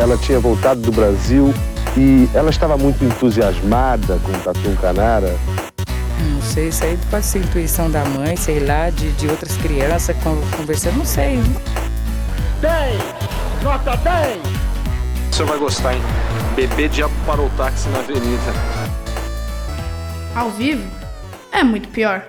ela tinha voltado do Brasil e ela estava muito entusiasmada com o Tatu Canara. Não sei, isso aí pode ser intuição da mãe, sei lá, de, de outras crianças conversando, não sei. 10! Nota 10! O senhor vai gostar, hein? Bebê diabo parou o táxi na avenida. Ao vivo? É muito pior.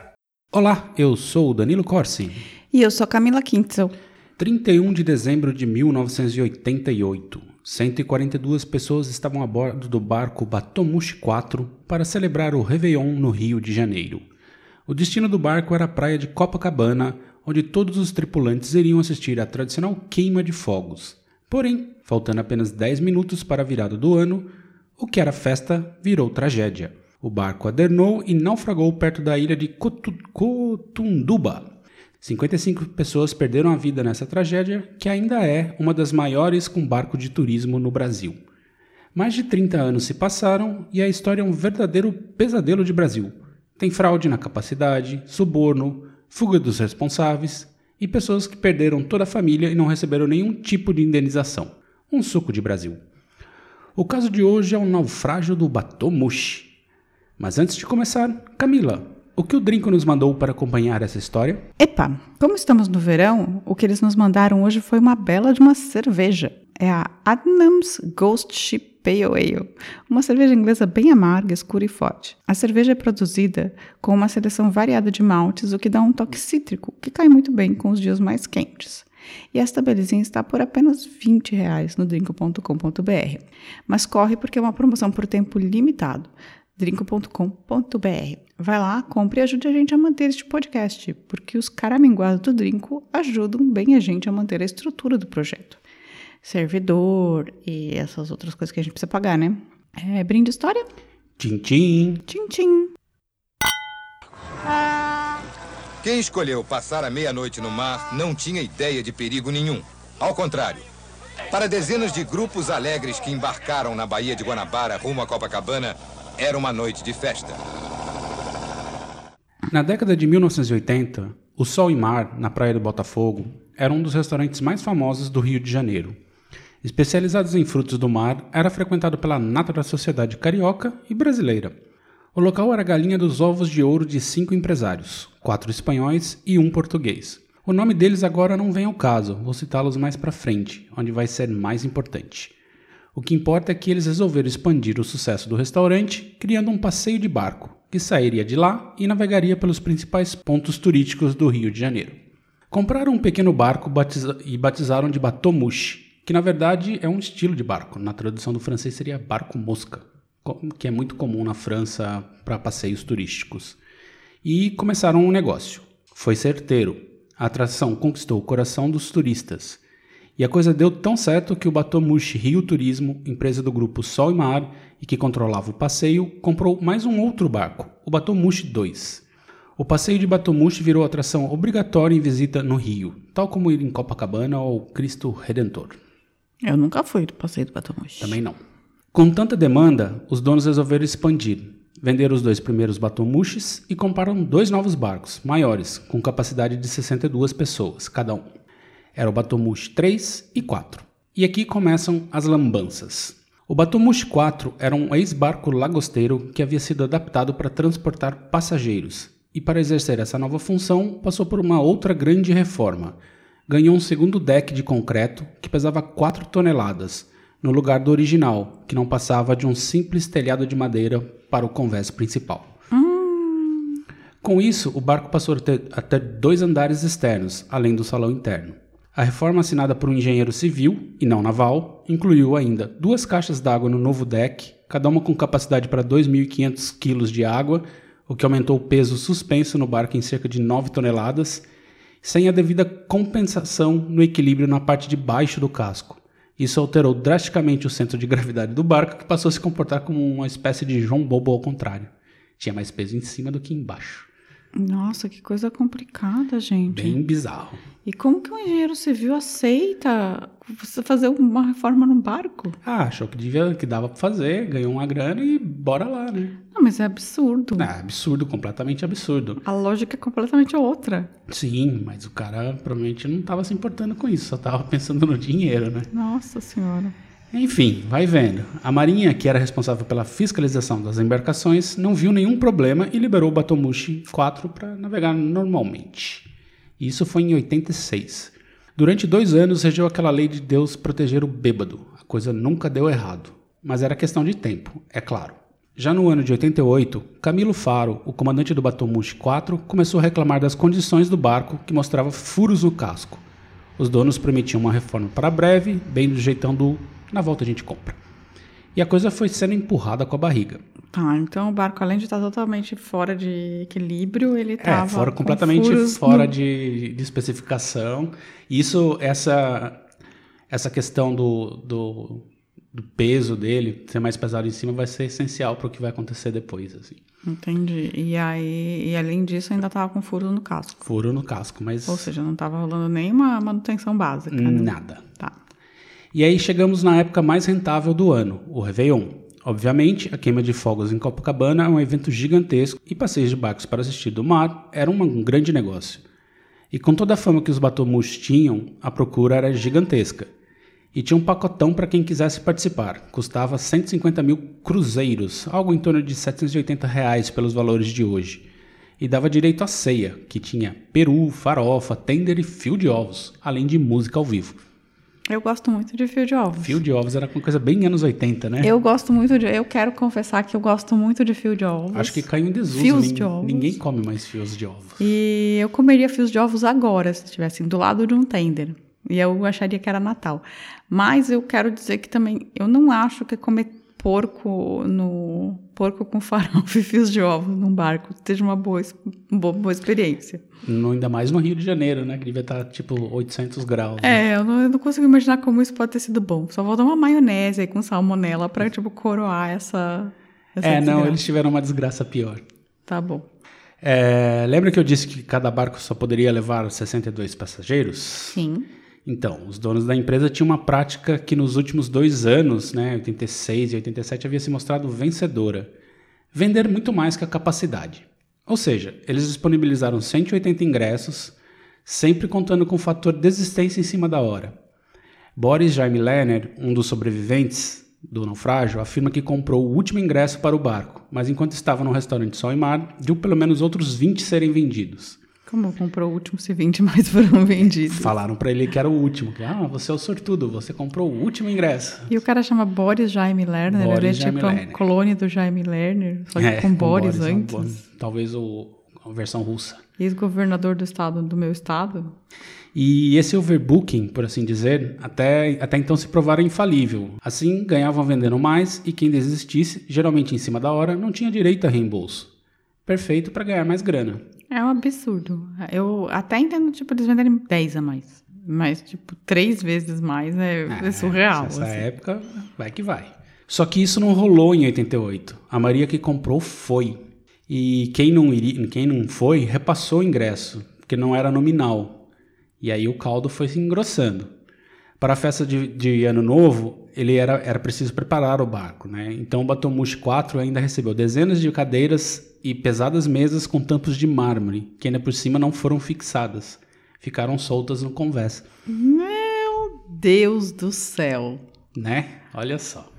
Olá, eu sou o Danilo Corsi. E eu sou Camila Quintzel. 31 de dezembro de 1988. 142 pessoas estavam a bordo do barco Batomushi 4 para celebrar o Réveillon no Rio de Janeiro. O destino do barco era a praia de Copacabana, onde todos os tripulantes iriam assistir à tradicional queima de fogos. Porém, faltando apenas 10 minutos para a virada do ano, o que era festa virou tragédia. O barco adernou e naufragou perto da ilha de Cotunduba, 55 pessoas perderam a vida nessa tragédia, que ainda é uma das maiores com barco de turismo no Brasil. Mais de 30 anos se passaram e a história é um verdadeiro pesadelo de Brasil. Tem fraude na capacidade, suborno, fuga dos responsáveis e pessoas que perderam toda a família e não receberam nenhum tipo de indenização. Um suco de Brasil. O caso de hoje é o naufrágio do Batomushi. Mas antes de começar, Camila, o que o Drinco nos mandou para acompanhar essa história? Epa, como estamos no verão, o que eles nos mandaram hoje foi uma bela de uma cerveja. É a Adnams Ghost Ship Pale Ale, uma cerveja inglesa bem amarga, escura e forte. A cerveja é produzida com uma seleção variada de maltes, o que dá um toque cítrico, que cai muito bem com os dias mais quentes. E esta belezinha está por apenas 20 reais no drinco.com.br. Mas corre porque é uma promoção por tempo limitado drinco.com.br. Vai lá, compre e ajude a gente a manter este podcast, porque os caraminguados do Drinco ajudam bem a gente a manter a estrutura do projeto. Servidor e essas outras coisas que a gente precisa pagar, né? É, brinde história? Tchim, tchim. Tchim, tchim. Quem escolheu passar a meia-noite no mar não tinha ideia de perigo nenhum. Ao contrário, para dezenas de grupos alegres que embarcaram na Baía de Guanabara rumo a Copacabana, era uma noite de festa. Na década de 1980, o Sol e Mar, na Praia do Botafogo, era um dos restaurantes mais famosos do Rio de Janeiro. Especializados em frutos do mar, era frequentado pela nata da sociedade carioca e brasileira. O local era a galinha dos ovos de ouro de cinco empresários, quatro espanhóis e um português. O nome deles agora não vem ao caso, vou citá-los mais para frente, onde vai ser mais importante. O que importa é que eles resolveram expandir o sucesso do restaurante, criando um passeio de barco, que sairia de lá e navegaria pelos principais pontos turísticos do Rio de Janeiro. Compraram um pequeno barco batiza e batizaram de Batomushi, que na verdade é um estilo de barco. Na tradução do francês seria barco mosca, que é muito comum na França para passeios turísticos. E começaram um negócio. Foi certeiro. A atração conquistou o coração dos turistas e a coisa deu tão certo que o Batomushi Rio Turismo, empresa do grupo Sol e Mar e que controlava o passeio, comprou mais um outro barco, o Batomushi 2. O passeio de Batomushi virou atração obrigatória em visita no Rio, tal como ir em Copacabana ou Cristo Redentor. Eu nunca fui do passeio do Batomushi. Também não. Com tanta demanda, os donos resolveram expandir. Venderam os dois primeiros Batomushis e compraram dois novos barcos, maiores, com capacidade de 62 pessoas cada um. Era o Batomushi 3 e 4. E aqui começam as lambanças. O Batomushi 4 era um ex-barco lagosteiro que havia sido adaptado para transportar passageiros, e para exercer essa nova função passou por uma outra grande reforma. Ganhou um segundo deck de concreto que pesava 4 toneladas, no lugar do original, que não passava de um simples telhado de madeira para o convés principal. Hum. Com isso, o barco passou a ter, a ter dois andares externos, além do salão interno. A reforma assinada por um engenheiro civil, e não naval, incluiu ainda duas caixas d'água no novo deck, cada uma com capacidade para 2.500 kg de água, o que aumentou o peso suspenso no barco em cerca de 9 toneladas, sem a devida compensação no equilíbrio na parte de baixo do casco. Isso alterou drasticamente o centro de gravidade do barco, que passou a se comportar como uma espécie de João Bobo ao contrário. Tinha mais peso em cima do que embaixo. Nossa, que coisa complicada, gente. Bem bizarro. E como que um engenheiro civil aceita você fazer uma reforma no barco? Ah, achou que devia, que dava para fazer, ganhou uma grana e bora lá, né? Não, mas é absurdo. É absurdo, completamente absurdo. A lógica é completamente outra. Sim, mas o cara provavelmente não estava se importando com isso, só estava pensando no dinheiro, né? Nossa senhora. Enfim, vai vendo. A Marinha, que era responsável pela fiscalização das embarcações, não viu nenhum problema e liberou o Batomushi 4 para navegar normalmente. Isso foi em 86. Durante dois anos regeu aquela lei de Deus proteger o bêbado. A coisa nunca deu errado. Mas era questão de tempo, é claro. Já no ano de 88, Camilo Faro, o comandante do Batomushi 4, começou a reclamar das condições do barco que mostrava furos no casco. Os donos prometiam uma reforma para breve, bem do jeitão do na volta a gente compra. E a coisa foi sendo empurrada com a barriga. Tá, então o barco, além de estar totalmente fora de equilíbrio, ele É, estava. fora completamente fora de, de especificação. Isso, essa, essa questão do, do, do peso dele ser mais pesado em cima vai ser essencial para o que vai acontecer depois. Assim. Entendi. E aí, e além disso, ainda estava com furo no casco. Furo no casco, mas Ou seja, não estava rolando nenhuma manutenção básica. né? nada. Tá. E aí chegamos na época mais rentável do ano, o Réveillon. Obviamente, a queima de fogos em Copacabana é um evento gigantesco e passeios de barcos para assistir do mar era um grande negócio. E com toda a fama que os batomus tinham, a procura era gigantesca. E tinha um pacotão para quem quisesse participar. Custava 150 mil cruzeiros, algo em torno de 780 reais pelos valores de hoje. E dava direito à ceia, que tinha peru, farofa, tender e fio de ovos, além de música ao vivo. Eu gosto muito de fio de ovos. Fio de ovos era uma coisa bem anos 80, né? Eu gosto muito de. Eu quero confessar que eu gosto muito de fio de ovos. Acho que caiu em desuso. Fios de ovos. Ninguém come mais fios de ovos. E eu comeria fios de ovos agora, se estivessem do lado de um tender. E eu acharia que era Natal. Mas eu quero dizer que também, eu não acho que comer porco no porco com farofa e fios de ovos num barco seja uma boa, boa, boa experiência. No- ainda mais no Rio de Janeiro, né? Que devia estar tipo 800 graus. né? É, eu não, eu não consigo imaginar como isso pode ter sido bom. Só vou dar uma maionese aí com salmonela pra, tipo, coroar essa. essa É, não, desgraça. eles tiveram uma desgraça pior. Tá bom. É, lembra que eu disse que cada barco só poderia levar 62 passageiros? Sim. Então, os donos da empresa tinham uma prática que nos últimos dois anos, né, 86 e 87, havia se mostrado vencedora. Vender muito mais que a capacidade. Ou seja, eles disponibilizaram 180 ingressos, sempre contando com o fator desistência em cima da hora. Boris Jaime Lerner, um dos sobreviventes do naufrágio, afirma que comprou o último ingresso para o barco, mas enquanto estava no restaurante Sol e Mar, viu pelo menos outros 20 serem vendidos. Como comprou o último se 20 mais foram vendidos? Falaram para ele que era o último, que ah, você é o sortudo, você comprou o último ingresso. E o cara chama Boris Jaime Lerner, Boris ele é Jaime tipo um Lerner. clone do Jaime Lerner, só que É, com Boris, é um antes. bom- talvez o, a versão russa. Ex-governador do estado, do meu estado. E esse overbooking, por assim dizer, até, até então se provara infalível. Assim, ganhavam vendendo mais e quem desistisse, geralmente em cima da hora, não tinha direito a reembolso. Perfeito para ganhar mais grana. É um absurdo. Eu até entendo, tipo, eles venderem 10 a mais. Mas, tipo, três vezes mais é, é surreal. Nessa assim. época, vai que vai. Só que isso não rolou em 88. A Maria que comprou foi. E quem não, iria, quem não foi, repassou o ingresso, porque não era nominal. E aí o caldo foi se engrossando. Para a festa de, de Ano Novo, ele era, era preciso preparar o barco. Né? Então o Batomushi 4 ainda recebeu dezenas de cadeiras e pesadas mesas com tampos de mármore, que ainda por cima não foram fixadas. Ficaram soltas no convés. Meu Deus do céu. né? Olha só.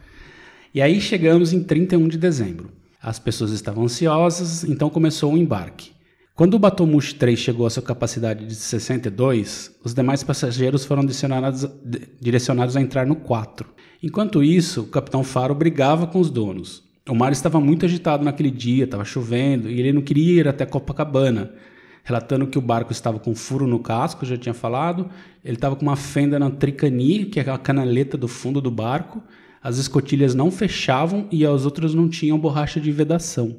E aí chegamos em 31 de dezembro. As pessoas estavam ansiosas, então começou o embarque. Quando o Batomushi 3 chegou à sua capacidade de 62, os demais passageiros foram direcionados a entrar no 4. Enquanto isso, o capitão Faro brigava com os donos. O mar estava muito agitado naquele dia, estava chovendo, e ele não queria ir até Copacabana, relatando que o barco estava com furo no casco, já tinha falado, ele estava com uma fenda na tricani, que é a canaleta do fundo do barco, as escotilhas não fechavam e as outras não tinham borracha de vedação.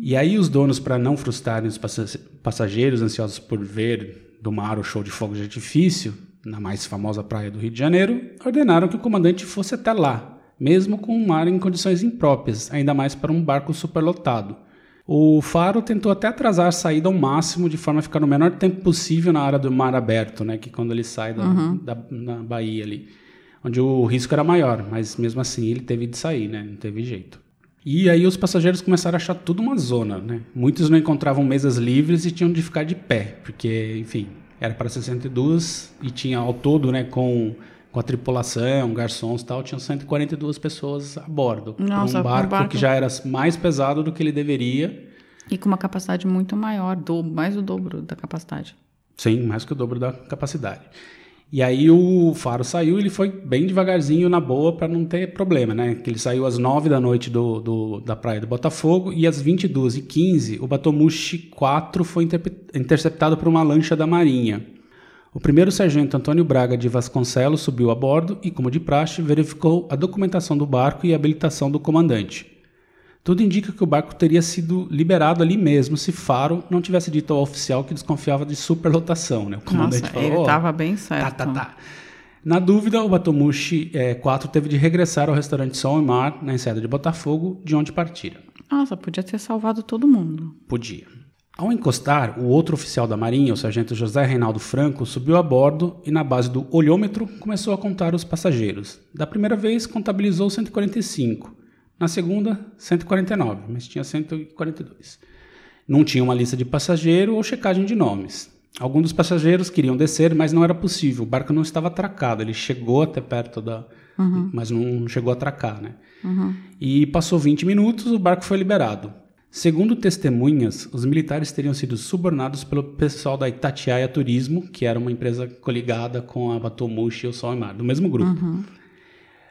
E aí os donos, para não frustrarem os passa- passageiros ansiosos por ver do mar o show de fogo de artifício, na mais famosa praia do Rio de Janeiro, ordenaram que o comandante fosse até lá, mesmo com o mar em condições impróprias, ainda mais para um barco superlotado. O Faro tentou até atrasar a saída ao máximo, de forma a ficar no menor tempo possível na área do mar aberto, né, que quando ele sai da, da na Bahia ali, onde o risco era maior, mas mesmo assim ele teve de sair, né, não teve jeito. E aí os passageiros começaram a achar tudo uma zona, né? Muitos não encontravam mesas livres e tinham de ficar de pé, porque, enfim, era para 62 e tinha ao todo, né, com com a tripulação, garçons e tal, tinham 142 pessoas a bordo. Nossa, um um barco, barco- que já era mais pesado do que ele deveria. E com uma capacidade muito maior, do, mais do dobro da capacidade. Sim, mais que o dobro da capacidade. E aí o Faro saiu, ele foi bem devagarzinho, na boa, para não ter problema, né? Que ele saiu às 9 da noite do, do- da praia do Botafogo e às 22h15 o Batomushi 4 foi interceptado por uma lancha da Marinha. O primeiro sargento Antônio Braga de Vasconcelos subiu a bordo e, como de praxe, verificou a documentação do barco e a habilitação do comandante. Tudo indica que o barco teria sido liberado ali mesmo se Faro não tivesse dito ao oficial que desconfiava de superlotação. Né? O comandante Nossa, falou, ele "Ó, estava bem Tá, certo. tá, tá. Na dúvida, o Batomushi eh, 4 teve de regressar ao restaurante Sol e Mar, na enseada de Botafogo, de onde partira. Nossa, podia ter salvado todo mundo. Podia. Ao encostar, o outro oficial da Marinha, o sargento José Reinaldo Franco, subiu a bordo e, na base do olhômetro, começou a contar os passageiros. Da primeira vez, contabilizou 145. Na segunda, 149, mas tinha 142. Não tinha uma lista de passageiro ou checagem de nomes. Alguns dos passageiros queriam descer, mas não era possível. O barco não estava atracado. Ele chegou até perto da. Mas não chegou a atracar, né? E passou 20 minutos, o barco foi liberado. Segundo testemunhas, os militares teriam sido subornados pelo pessoal da Itatiaia Turismo, que era uma empresa coligada com a Batomushi e o Sol e Mar, do mesmo grupo.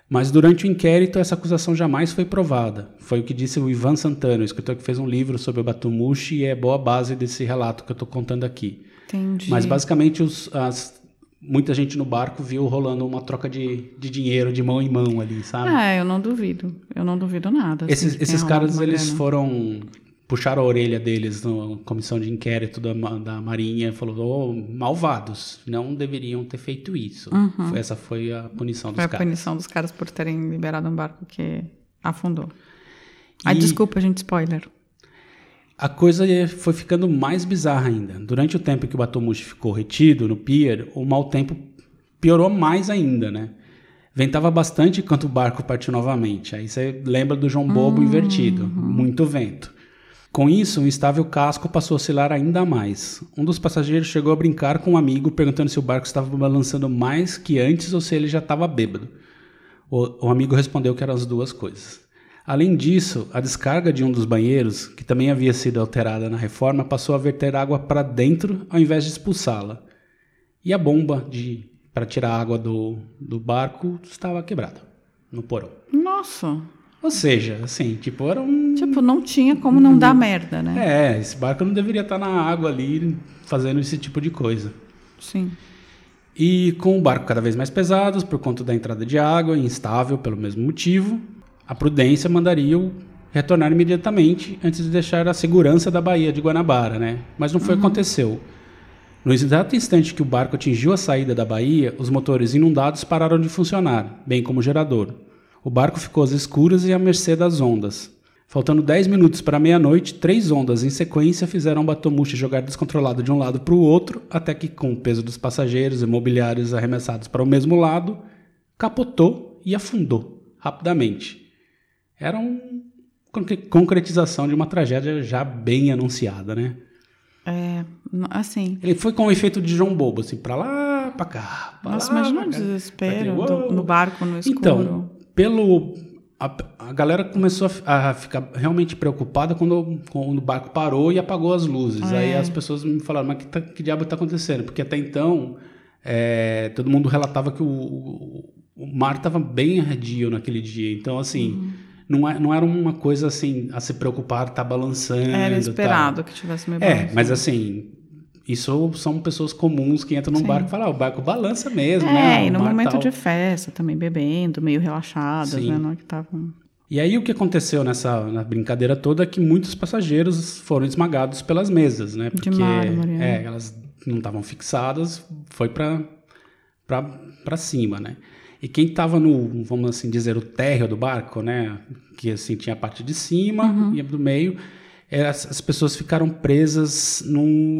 Mas durante o inquérito, essa acusação jamais foi provada. Foi o que disse o Ivan Santana, o escritor que fez um livro sobre o Batomushi e é boa base desse relato que eu estou contando aqui. Entendi. Mas basicamente os- as- muita gente no barco viu rolando uma troca de, de dinheiro de mão em mão ali, sabe? É, eu não duvido. Eu não duvido nada. assim, esses que esses caras, eles grana. foram... Puxaram a orelha deles na comissão de inquérito da, da Marinha e falou, "Ô, malvados, não deveriam ter feito isso. Foi- Essa foi a punição dos Uhum. Foi a caras. punição dos caras por terem liberado um barco que afundou. Ah, E- desculpa, gente, spoiler. A coisa é- foi ficando mais bizarra ainda. Durante o tempo que o Batomushi ficou retido no pier, o mau tempo piorou mais ainda, né? Ventava bastante enquanto o barco partiu novamente. Aí você lembra do João Bobo invertido. Muito vento. Com isso, o instável casco passou a oscilar ainda mais. Um dos passageiros chegou a brincar com um amigo, perguntando se o barco estava balançando mais que antes ou se ele já estava bêbado. O, o amigo respondeu que eram as duas coisas. Além disso, a descarga de um dos banheiros, que também havia sido alterada na reforma, passou a verter água para dentro ao invés de expulsá-la. E a bomba de para tirar a água do, do barco estava quebrada no porão. Nossa. Ou seja, assim, tipo, era um. Tipo, não tinha como não dar merda, né? É, esse barco não deveria estar na água ali fazendo esse tipo de coisa. Sim. E com o barco cada vez mais pesado, por conta da entrada de água, instável pelo mesmo motivo, a prudência mandaria o retornar imediatamente antes de deixar a segurança da Baía de Guanabara, né? Mas não foi o que aconteceu. No exato instante que o barco atingiu a saída da baía, os motores inundados pararam de funcionar, bem como o gerador. O barco ficou às escuras e à mercê das ondas. Faltando 10 minutos para meia-noite, três ondas em sequência fizeram o Batomushi jogar descontrolado de um lado para o outro, até que, com o peso dos passageiros e mobiliários arremessados para o mesmo lado, capotou e afundou rapidamente. Era uma concretização de uma tragédia já bem anunciada, né? É, assim. Ele foi com o efeito de João Bobo, assim, pra lá, pra cá. Pra Nossa, lá, imagina o desespero do- no barco, no escuro. Então, pelo. A, a galera começou a, a ficar realmente preocupada quando, quando o barco parou e apagou as luzes. É. Aí as pessoas me falaram, mas que, tá- que diabo está acontecendo? Porque até então, é, todo mundo relatava que o, o, o mar estava bem arredio naquele dia. Então, assim, Uhum. Não, é, não era uma coisa assim a se preocupar, tá balançando. Era tal. esperado que tivesse meio É, balanço. mas assim, isso são pessoas comuns que entram num Sim. barco e falam, ah, o barco balança mesmo, É, né? e o no momento tal. de festa também, bebendo, meio relaxadas, Sim. né? Não é que estavam... E aí o que aconteceu nessa na brincadeira toda é que muitos passageiros foram esmagados pelas mesas, né? Porque né? é, elas não estavam fixadas, foi para para cima, né? E quem estava no, vamos assim dizer, o térreo do barco, né? Que assim tinha a parte de cima Uhum. e a do meio, as, as pessoas ficaram presas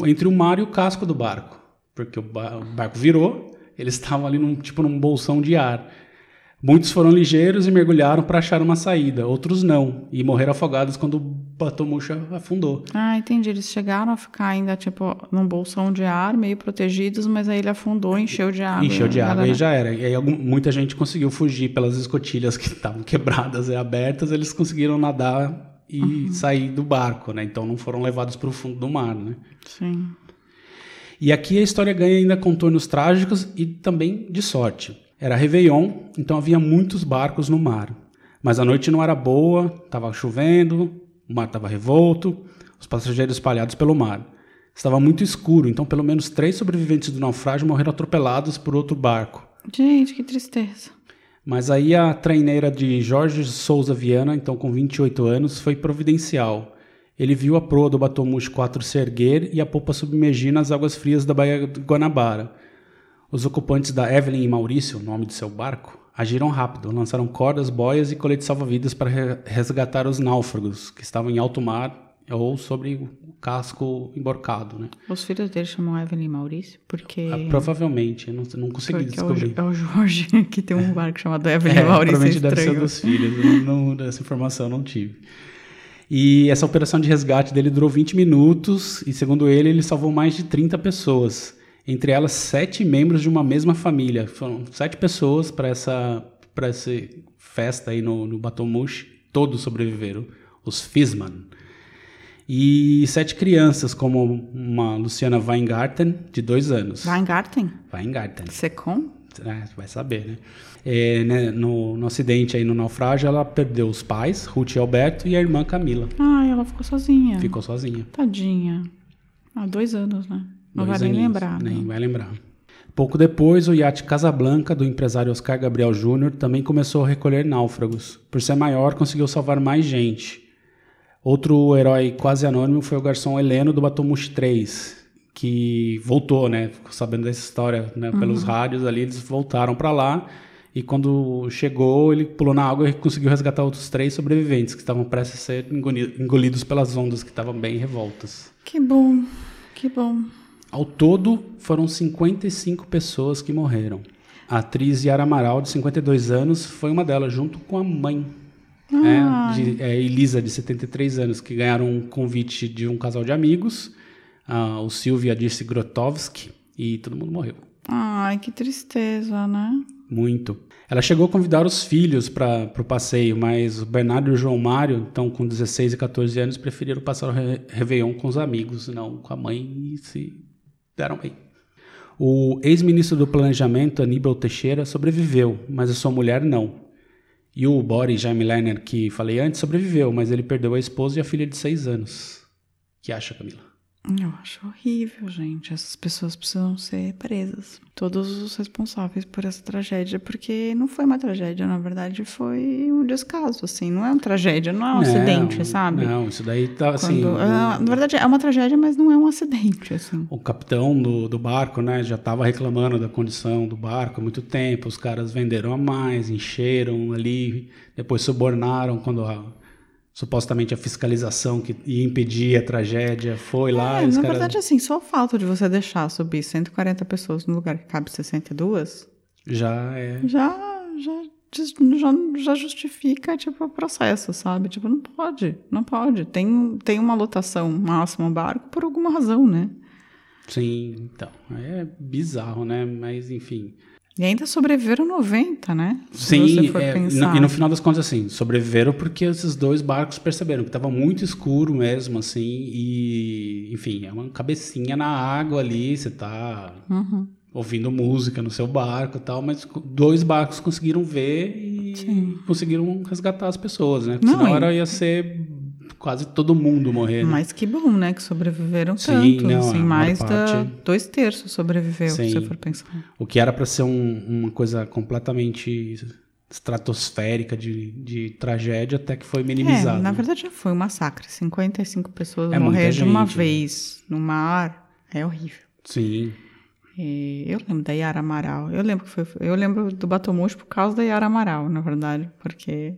entre o mar e o casco do barco, porque o, ba- o barco virou, eles estavam ali num tipo num bolsão de ar. Muitos foram ligeiros e mergulharam para achar uma saída, outros não, e morreram afogados quando o Batomuxa afundou. Ah, entendi. Eles chegaram a ficar ainda, tipo, num bolsão de ar, meio protegidos, mas aí ele afundou, encheu de água. Encheu de água e já era. E aí algum- muita gente conseguiu fugir pelas escotilhas que estavam quebradas e abertas, eles conseguiram nadar e Uhum. sair do barco, né? Então não foram levados para o fundo do mar, né? Sim. E aqui a história ganha ainda contornos trágicos e também de sorte. Era Réveillon, então havia muitos barcos no mar. Mas a noite não era boa, estava chovendo, o mar estava revolto, os passageiros espalhados pelo mar. Estava muito escuro, então pelo menos três sobreviventes do naufrágio morreram atropelados por outro barco. Gente, que tristeza. Mas aí a treineira de Jorge Souza Viana, então com 28 anos, foi providencial. Ele viu a proa do Batomush 4 se erguer e a polpa submergir nas águas frias da Baía de Guanabara. Os ocupantes da Evelyn e Maurício, nome de seu barco, agiram rápido, lançaram cordas, boias e coletes salva-vidas para re- resgatar os náufragos, que estavam em alto mar ou sobre o casco emborcado. Né? Os filhos dele chamam Evelyn e Maurício, porque... Ah, Provavelmente, eu não, não consegui porque é o, descobrir. é o Jorge que tem um barco chamado Evelyn É, e Maurício. provavelmente deve ser dos filhos. Não, não- essa informação eu não tive. E essa operação de resgate dele durou 20 minutos e, segundo ele, ele salvou mais de 30 pessoas. Entre elas, sete membros de uma mesma família. Foram sete pessoas para essa, pra essa festa aí no, no Batomush. Todos sobreviveram. Os Fisman. E sete crianças, como uma Luciana Weingarten, de dois anos. Weingarten? Weingarten. Secom? É, vai saber, né? É, né, no, no acidente aí, no naufrágio, ela perdeu os pais, Ruth e Alberto, e a irmã Camila. Ai, ela ficou sozinha. Ficou sozinha. Tadinha. Há dois anos, né? Não vai nem lembrar. Nem né? vai lembrar. Pouco depois, o iate Casablanca, do empresário Oscar Gabriel Júnior, também começou a recolher náufragos. Por ser maior, conseguiu salvar mais gente. Outro herói quase anônimo foi o garçom Heleno do Batomush 3, que voltou, né? Ficou sabendo dessa história né? pelos rádios ali, eles voltaram para lá. E quando chegou, ele pulou na água e conseguiu resgatar outros três sobreviventes que estavam prestes a ser engoli- engolidos pelas ondas, que estavam bem revoltas. Que bom, que bom. Ao todo, foram 55 pessoas que morreram. A atriz Yara Amaral, de 52 anos, foi uma delas, junto com a mãe. É, de, é, Elisa, de 73 anos, que ganharam um convite de um casal de amigos, ah, o Silvio e a Dirce Grotowski, e todo mundo morreu. Ai, que tristeza, né? Muito. Ela chegou a convidar os filhos para o passeio, mas o Bernardo e o João Mário, então com 16 e 14 anos, preferiram passar o re Réveillon com os amigos, não com a mãe, e se deram bem. O ex-ministro do Planejamento, Aníbal Teixeira, sobreviveu, mas a sua mulher não. E o Boris Jaime Lerner, que falei antes, sobreviveu, mas ele perdeu a esposa e a filha de 6 anos. que acha, Camila? Eu acho horrível, gente. Essas pessoas precisam ser presas. Todos os responsáveis por essa tragédia, porque não foi uma tragédia, na verdade, foi um descaso, assim. Não é uma tragédia, não é um acidente, sabe? Não, isso daí tá assim. Quando- o- ah, na verdade, é uma tragédia, mas não é um acidente, assim. O capitão do, do barco, né, já estava reclamando da condição do barco há muito tempo. Os caras venderam a mais, encheram ali, depois subornaram quando a- supostamente a fiscalização que ia impedir a tragédia foi lá. É, os na caras... verdade, assim, só o fato de você deixar subir 140 pessoas no lugar que cabe 62 já é. já, já, já, já justifica, tipo, o processo, sabe? Tipo, não pode, não pode. Tem, tem uma lotação máxima barco por alguma razão, né? Sim, então. É bizarro, né? Mas enfim. E ainda sobreviveram 90, né? Se Sim, é, no- e no final das contas, assim, sobreviveram porque esses dois barcos perceberam que estava muito escuro mesmo, assim, e, enfim, é uma cabecinha na água ali, você tá Uhum. ouvindo música no seu barco e tal, mas dois barcos conseguiram ver e conseguiram resgatar as pessoas, né? Porque Não, senão e- era, ia ser quase todo mundo morrer, né? Mas que bom, né? Que sobreviveram Sim, tanto. não, assim, maior mais da parte- dois terços sobreviveu, se Sim. você for pensar. O que era para ser um- uma coisa completamente estratosférica de, de tragédia até que foi minimizado. É, na verdade já foi um massacre. 55 pessoas É muita morrer de uma né? vez no mar é horrível. Sim. E eu lembro da Yara Amaral. Eu lembro que foi, eu lembro do Batomush por causa da Yara Amaral, na verdade, porque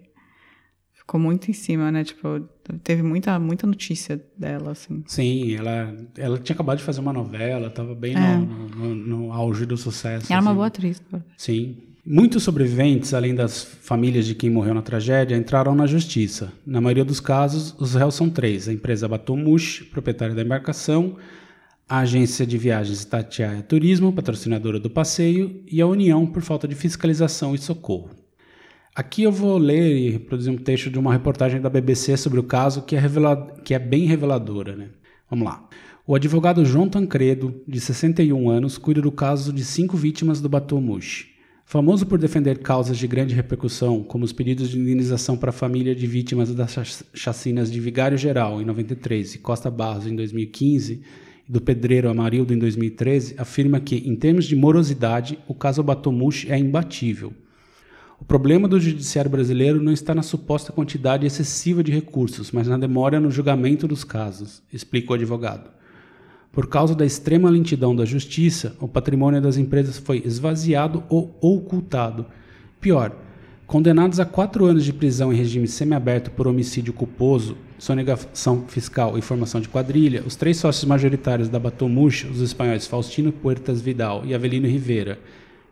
ficou muito em cima, né? Tipo, teve muita muita notícia dela assim. Sim, ela, ela tinha acabado de fazer uma novela, estava bem É. no, no- no auge do sucesso. Era uma assim. boa atriz. verdade. Sim. Muitos sobreviventes, além das famílias de quem morreu na tragédia, entraram na justiça. Na maioria dos casos, os réus são três: a empresa Batomush, proprietária da embarcação, a agência de viagens Itatiaia Turismo, patrocinadora do passeio, e a União por falta de fiscalização e socorro. Aqui eu vou ler e reproduzir um texto de uma reportagem da BBC sobre o caso que é, que é bem reveladora. Né? Vamos lá. O advogado João Tancredo, de 61 anos, cuida do caso de cinco vítimas do Batomush. Famoso por defender causas de grande repercussão, como os pedidos de indenização para a família de vítimas das chacinas de Vigário Geral em 93 e Costa Barros em 2015 e do Pedreiro Amarildo em 2013, afirma que, em termos de morosidade, o caso Batomush é imbatível. O problema do judiciário brasileiro não está na suposta quantidade excessiva de recursos, mas na demora no julgamento dos casos, explica o advogado. Por causa da extrema lentidão da justiça, o patrimônio das empresas foi esvaziado ou ocultado. Pior, condenados a quatro anos de prisão em regime semiaberto por homicídio culposo, sonegação fiscal e formação de quadrilha, os três sócios majoritários da Batomush, os espanhóis Faustino Puertas Vidal e Avelino Rivera,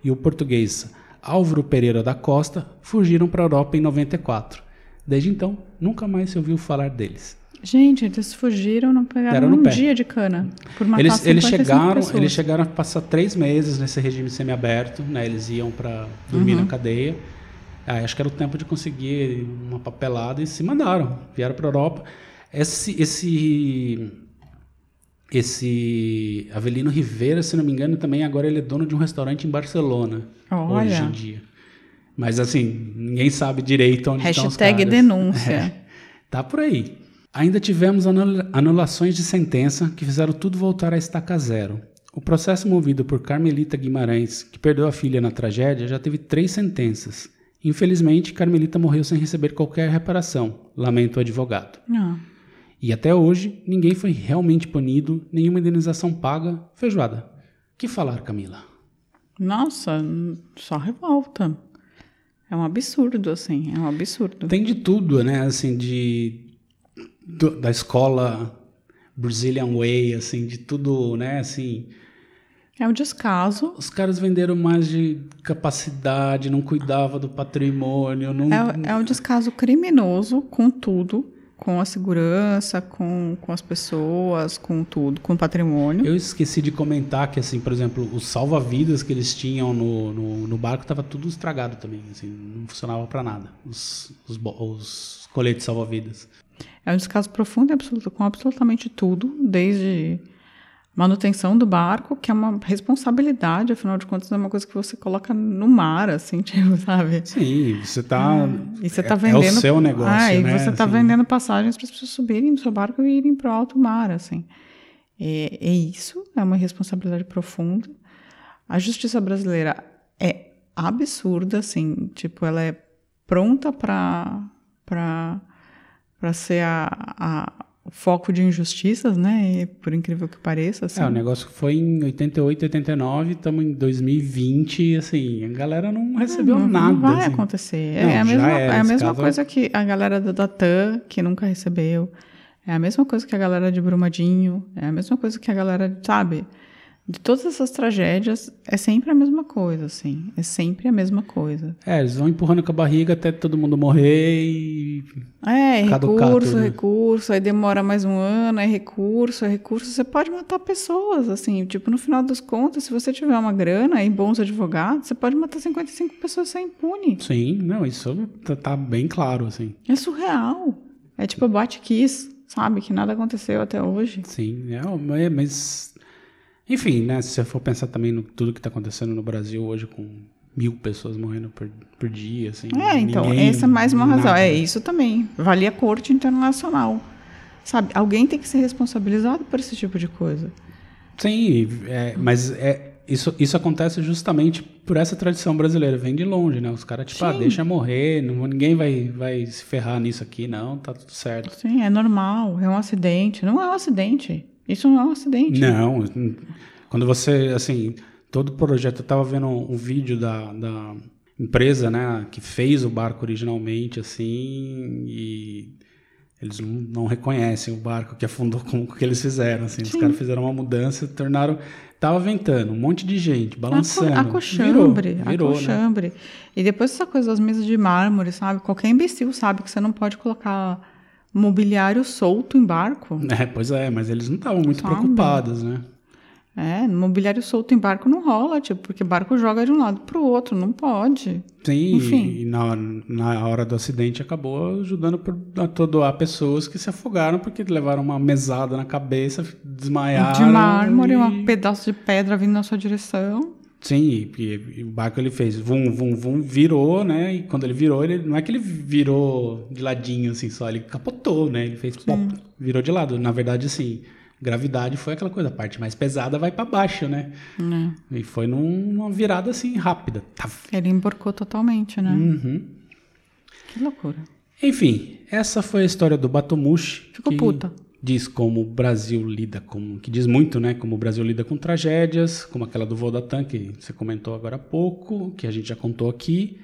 e o português Álvaro Pereira da Costa, fugiram para a Europa em 94. Desde então, nunca mais se ouviu falar deles. Gente, eles fugiram, não pegaram um pé. dia de cana. Por matar Eles, eles 55 chegaram, pessoas. eles chegaram a passar três meses nesse regime semiaberto, né? Eles iam para dormir Uhum. na cadeia. Ah, acho que era o tempo de conseguir uma papelada e se mandaram, vieram para Europa. Esse, esse, esse Avelino Rivera, se não me engano, também agora ele é dono de um restaurante em Barcelona Olha. hoje em dia. Mas assim, ninguém sabe direito onde estão os Hashtag caras. denúncia. É, tá por aí. Ainda tivemos anula- anulações de sentença que fizeram tudo voltar à estaca zero. O processo movido por Carmelita Guimarães, que perdeu a filha na tragédia, já teve três sentenças. Infelizmente, Carmelita morreu sem receber qualquer reparação, lamenta o advogado. Não. E até hoje, ninguém foi realmente punido, nenhuma indenização paga, feijoada. Que falar, Camila? Nossa, só revolta. É um absurdo, assim. É um absurdo. Tem de tudo, né? Assim, de do- da escola Brazilian Way, assim, de tudo, né? Assim, É um descaso. os caras venderam mais de capacidade, não cuidava do patrimônio, não. É, é um descaso criminoso com tudo. Com a segurança, com, com as pessoas, com tudo, com o patrimônio. Eu esqueci de comentar que, assim, por exemplo, os salva-vidas que eles tinham no, no, no barco tava tudo estragado também, assim, não funcionava para nada. Os, os, os coletes salva-vidas. É um descaso profundo e absoluto, com absolutamente tudo, desde manutenção do barco, que é uma responsabilidade, afinal de contas, é uma coisa que você coloca no mar, assim, tipo, sabe? Sim, você tá. E você tá é- vendendo. É o seu negócio. Ah, e né? você tá Assim, vendendo passagens para as pessoas subirem no seu barco e irem para o alto mar, assim. É, é isso, é uma responsabilidade profunda. A justiça brasileira é absurda, assim, tipo, ela é pronta para para ser a, a foco de injustiças, né? E, por incrível que pareça, assim. É, o negócio foi em 88, 89, estamos em 2020 e assim, a galera não recebeu não, nada. Não vai assim. acontecer. Não, é a já mesma, era, é a mesma caso- coisa que a galera do Datan, que nunca recebeu. É a mesma coisa que a galera de Brumadinho. É a mesma coisa que a galera, sabe? De todas essas tragédias, é sempre a mesma coisa, assim. É sempre a mesma coisa. É, eles vão empurrando com a barriga até todo mundo morrer e. É, Caducar recurso, tudo. recurso, aí demora mais um ano, é recurso, é recurso. Você pode matar pessoas, assim. Tipo, no final das contas, se você tiver uma grana e bons advogados, você pode matar 55 pessoas sem impune. Sim, não, isso tá, tá bem claro, assim. É surreal. É tipo bate kiss, sabe? Que nada aconteceu até hoje. Sim, é, é, mas. Enfim, né? Se você for pensar também no tudo que tá acontecendo no Brasil hoje, com mil pessoas morrendo por, por dia, assim. É, então, ninguém- essa é mais uma razão. nada. É isso também. Vale a corte internacional. Sabe? Alguém tem que ser responsabilizado por esse tipo de coisa. Sim, é, mas é, isso, isso acontece justamente por essa tradição brasileira. Vem de longe, né? Os caras, tipo, ah, Sim. deixa morrer, não, ninguém vai, vai se ferrar nisso aqui, não, tá tudo certo. Sim, é normal. É um acidente. Não é um acidente. Isso não é um acidente. Não, quando você, assim, todo projeto, eu tava vendo um, um vídeo da, da empresa, né, que fez o barco originalmente, assim, e Eles não, não reconhecem o barco que afundou como que eles fizeram, assim. Os caras fizeram uma mudança, tornaram... Tava ventando, um monte de gente, balançando. A cochambre, virou, a virou, né? E depois essa coisa das mesas de mármore, sabe? Qualquer imbecil sabe que você não pode colocar mobiliário solto em barco. É, pois é, mas eles não estavam muito Sabe? preocupados, né? É, mobiliário solto em barco não rola, tipo, porque barco joga de um lado pro outro, não pode. Sim, Enfim. e na, na hora do acidente acabou ajudando por atordoar pessoas que se afogaram porque levaram uma mesada na cabeça, desmaiaram. de mármore, e... um pedaço de pedra vindo na sua direção. Sim, e, e- o barco ele fez vum, vum, vum, virou, né? E quando ele virou, ele não é que ele virou de ladinho assim só, ele capotou, né? Ele fez pop, virou de lado. Na verdade, assim, gravidade foi aquela coisa, a parte mais pesada vai para baixo, né? Né? E foi num- numa virada assim rápida. Ele emborcou totalmente, né? Uhum. Que loucura. Enfim, essa foi a história do Batomushi. Ficou que puta. Diz como o Brasil lida com. Que diz muito, né? Como o Brasil lida com tragédias, como aquela do Vodatan, que você comentou agora há pouco, que a gente já contou aqui.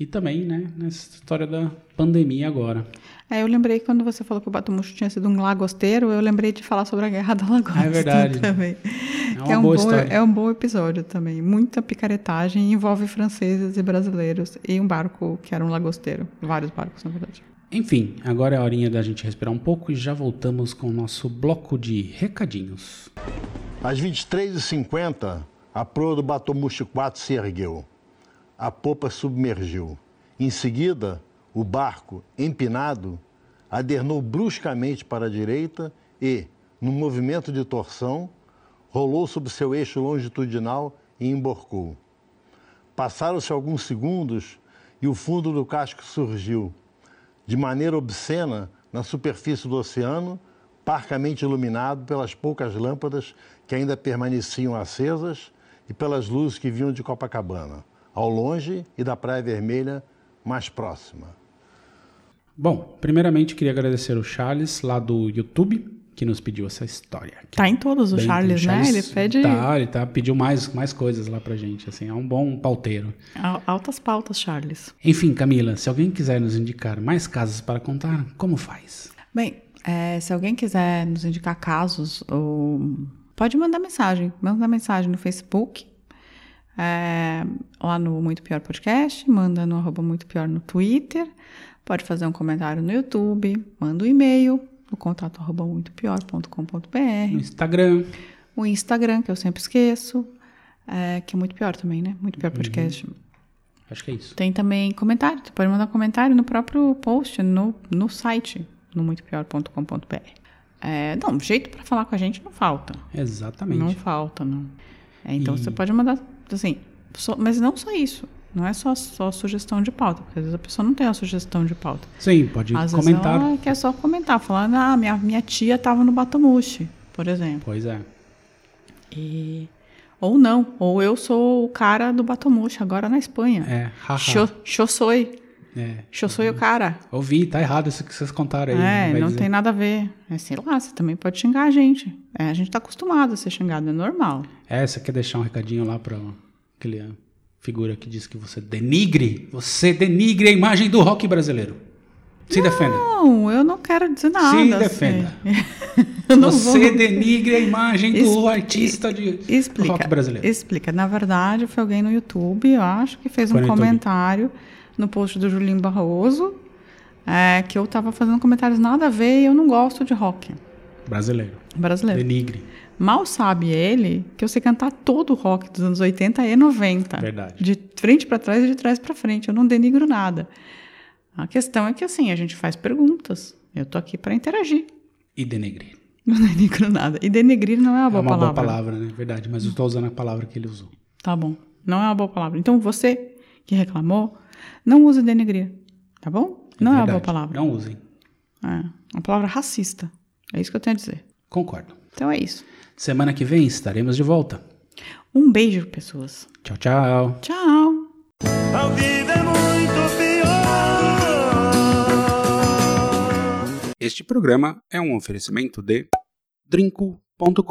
E também, né? Nessa história da pandemia agora. É, eu lembrei quando você falou que o Batumuxo tinha sido um lagosteiro, eu lembrei de falar sobre a Guerra da Lagosta Ah, é verdade. também. É uma um bom, é um bom episódio também. Muita picaretagem, envolve franceses e brasileiros e um barco que era um lagosteiro. Vários barcos, na verdade. Enfim, agora é a horinha da gente respirar um pouco e já voltamos com o nosso bloco de recadinhos. Às 23h50, a proa do Batomushi 4 se ergueu. A popa submergiu. Em seguida, o barco, empinado, adernou bruscamente para a direita e, num movimento de torção, rolou sobre seu eixo longitudinal e emborcou. Passaram-se alguns segundos e o fundo do casco surgiu, de maneira obscena, na superfície do oceano, parcamente iluminado pelas poucas lâmpadas que ainda permaneciam acesas e pelas luzes que vinham de Copacabana, ao longe e da Praia Vermelha mais próxima. Bom, primeiramente queria agradecer o Charles, lá do YouTube, que nos pediu essa história. aqui. Tá em todos o Bem, Charles, né? Ele pede Tá, ele tá, pediu mais, mais coisas lá pra gente, assim, é um bom pauteiro. al- altas pautas, Charles. Enfim, Camila, se alguém quiser nos indicar mais casos para contar, como faz? Bem, é, se alguém quiser nos indicar casos, ou... pode mandar mensagem. Manda mensagem no Facebook, é, lá no Muito Pior Podcast, manda no arroba Muito Pior no Twitter, pode fazer um comentário no YouTube, manda um e-mail no contato arroba No muitopior.com.br, Instagram, o Instagram, que eu sempre esqueço, é, que é Muito Pior também, né? Muito Pior Podcast. acho que é isso. Tem também comentário, tu pode mandar comentário no próprio post, no, no site, no muitopior.com.br. É, não, jeito para falar com a gente não falta. Exatamente. Não falta, não. É, então E- você pode mandar, assim, só- mas não só isso. Não é só, só sugestão de pauta, porque às vezes a pessoa não tem a sugestão de pauta. Sim, pode Às comentar. vezes ela quer só comentar, falar, ah, minha, minha tia tava no Batomushi, por exemplo. Pois é. E... Ou não, ou eu sou o cara do Batomushi, agora na Espanha. É, haha. Soy, É. soy o cara. Ouvi, tá errado isso que vocês contaram aí. É, não dizer. tem nada a ver. É, sei lá, você também pode xingar a gente. É, a gente tá acostumado a ser xingado, é normal. É, você quer deixar um recadinho lá pra aquele figura que diz que você denigre, você denigre a imagem do rock brasileiro. Se defenda. Não, eu não quero dizer nada. Se assim. defenda. não Você vou... denigre a imagem do Es- artista de Explica, rock brasileiro. explica. Na verdade, foi alguém no YouTube, eu acho, que fez Foi um no YouTube. comentário no post do Julinho Barroso, é, que eu tava fazendo comentários nada a ver e eu não gosto de rock Brasileiro. brasileiro. Denigre. Mal sabe ele que eu sei cantar todo o rock dos anos 80 e 90. Verdade. De frente para trás e de trás para frente. Eu não denigro nada. A questão é que assim, a gente faz perguntas. Eu tô aqui para interagir. E denegrir. Não denigro nada. E denegrir não é uma É boa uma palavra. boa palavra, né? Verdade. Mas eu estou usando a palavra que ele usou. Tá bom. Não é uma boa palavra. Então você que reclamou, não use denegrir. Tá bom? não é uma boa Verdade. palavra. Não usem. É uma palavra racista. É isso que eu tenho a dizer. Concordo. Então é isso. Semana que vem estaremos de volta. Um beijo, pessoas. Tchau, tchau. Tchau. A vida é muito pior. Este programa é um oferecimento de drinco.com.br